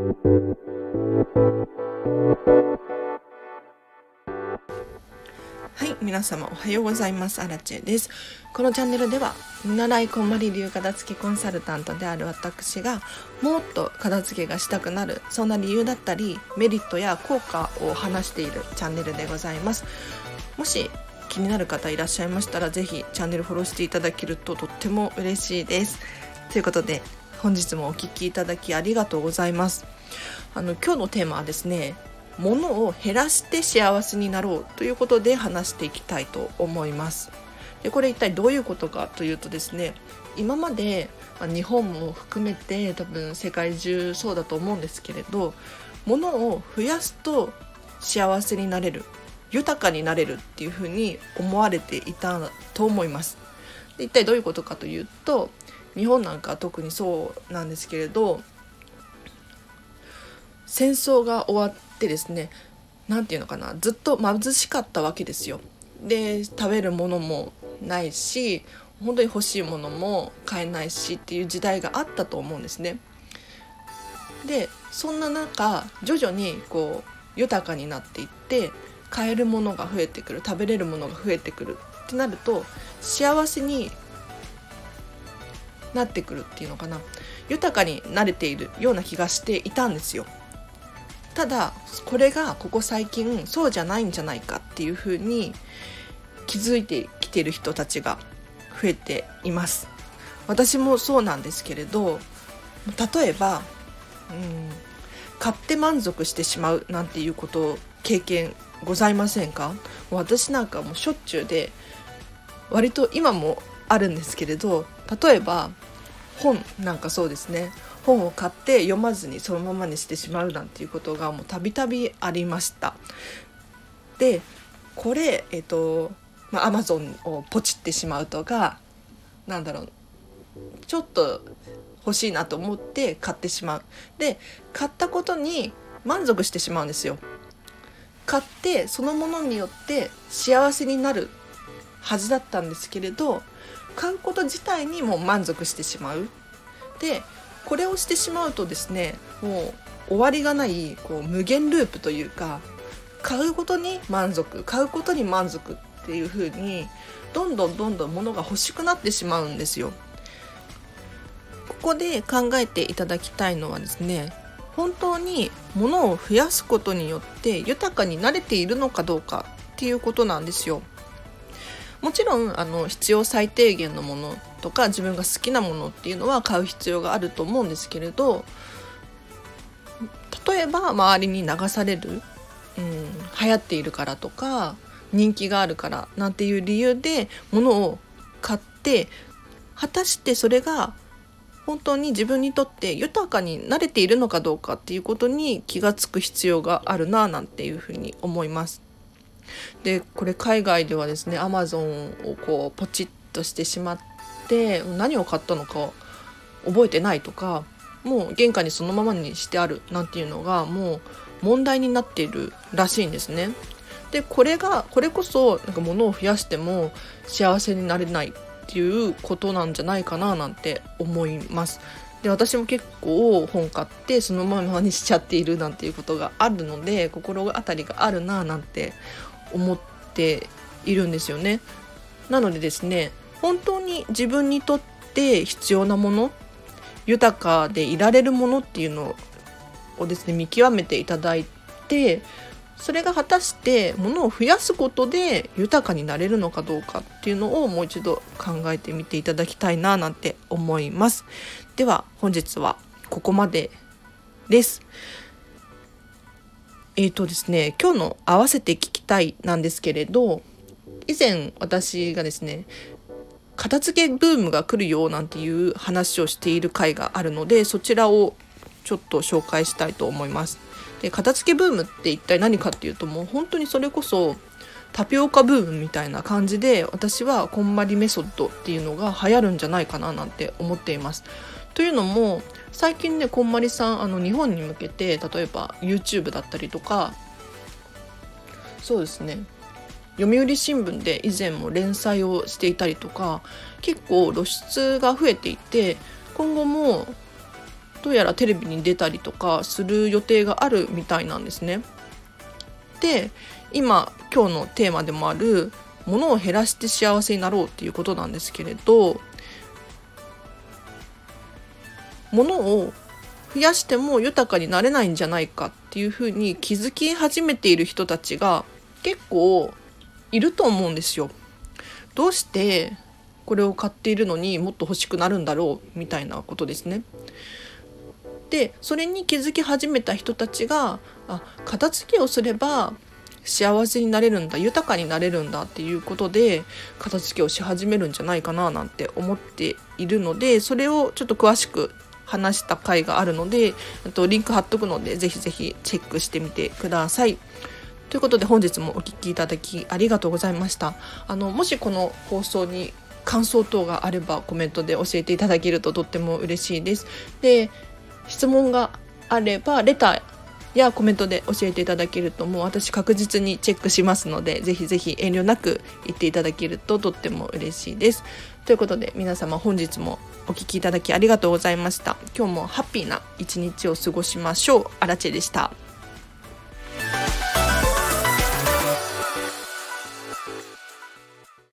はい皆様おはようございます。アラチェです。このチャンネルでは見習いこんまり流片付けコンサルタントである私がもっと片付けがしたくなるそんな理由だったりメリットや効果を話しているチャンネルでございます。もし気になる方いらっしゃいましたら是非チャンネルフォローしていただけるととっても嬉しいです。ということで本日もお聴きいただきありがとうございます。あの今日のテーマはですね物を減らして幸せになろうということで話していきたいと思います。でこれ一体どういうことかというとですね今まで、ま日本も含めて多分世界中そうだと思うんですけれど物を増やすと幸せになれる豊かになれるっていうふうに思われていたと思います。で一体どういうことかというと日本なんか特にそうなんですけれど戦争が終わってですね何て言うのかなずっと貧しかったわけですよ。で食べるものもないし本当に欲しいものも買えないしっていう時代があったと思うんですね。でそんな中徐々にこう豊かになっていって買えるものが増えてくる食べれるものが増えてくるってなると幸せになってくるっていうのかな。豊かになれているような気がしていたんですよ。ただこれがここ最近そうじゃないんじゃないかっていうふうに気づいてきてる人たちが増えています。私もそうなんですけれど例えば、うん、買って満足してしまうなんていうことを経験ございませんか？私なんかもうしょっちゅうで割と今もあるんですけれど例えば本なんかそうですね。本を買って読まずにそのままにしてしまうなんていうことがもうたびたびありました。でこれえっ、とまあ、アマゾンをポチってしまうとかなんだろう。ちょっと欲しいなと思って買ってしまう。で買ったことに満足してしまうんですよ。買ってそのものによって幸せになるはずだったんですけれど買うこと自体にも満足してしまうでこれをしてしまうとですねもう終わりがないこう無限ループというか買うことに満足買うことに満足っていう風にどんどんどんどん物が欲しくなってしまうんですよ。ここで考えていただきたいのはですね本当に物を増やすことによって豊かになれているのかどうかっていうことなんですよ。もちろんあの必要最低限のものとか自分が好きなものっていうのは買う必要があると思うんですけれど例えば周りに流される、うん、流行っているからとか人気があるからなんていう理由で物を買って果たしてそれが本当に自分にとって豊かになれているのかどうかっていうことに気が付く必要があるななんていうふうに思います。でこれ海外ではですねアマゾンをこうポチッとしてしまって何を買ったのか覚えてないとかもう玄関にそのままにしてあるなんていうのがもう問題になっているらしいんですね。でこれがこれこそなんか物を増やしても幸せになれないっていうことなんじゃないかななんて思います。で私も結構本買ってそのままにしちゃっているなんていうことがあるので心当たりがあるななんて思っているんですよね。なのでですね本当に自分にとって必要なもの豊かでいられるものっていうのをですね見極めていただいてそれが果たして物を増やすことで豊かになれるのかどうかっていうのをもう一度考えてみていただきたいななんて思います。では本日はここまでです。えーとですね、今日の合わせて聞きたいなんですけれど以前私がですね片付けブームが来るよなんていう話をしている回があるのでそちらをちょっと紹介したいと思います。で片付けブームって一体何かっていうともう本当にそれこそタピオカブームみたいな感じで私はこんまりメソッドっていうのが流行るんじゃないかななんて思っています。というのも最近ねこんまりさんあの日本に向けて例えば YouTube だったりとかそうですね読売新聞で以前も連載をしていたりとか結構露出が増えていて今後もどうやらテレビに出たりとかする予定があるみたいなんですね。で今今日のテーマでもある「ものを減らして幸せになろう」っていうことなんですけれど物を増やしても豊かになれないんじゃないかっていうふうに気づき始めている人たちが結構いると思うんですよ。どうしてこれを買っているのにもっと欲しくなるんだろうみたいなことですね。でそれに気づき始めた人たちがあ片付けをすれば幸せになれるんだ豊かになれるんだっていうことで片付けをし始めるんじゃないかななんて思っているのでそれをちょっと詳しく話した回があるのでとリンク貼っとくのでぜひぜひチェックしてみてください。ということで本日もお聴きいただきありがとうございました。あのもしこの放送に感想等があればコメントで教えていただけるととっても嬉しいです。で質問があればレターやコメントで教えていただけるともう私確実にチェックしますのでぜひぜひ遠慮なく言っていただけるととっても嬉しいです。ということで皆様本日もお聴きいただきありがとうございました。今日もハッピーな一日を過ごしましょう。アラチェでした。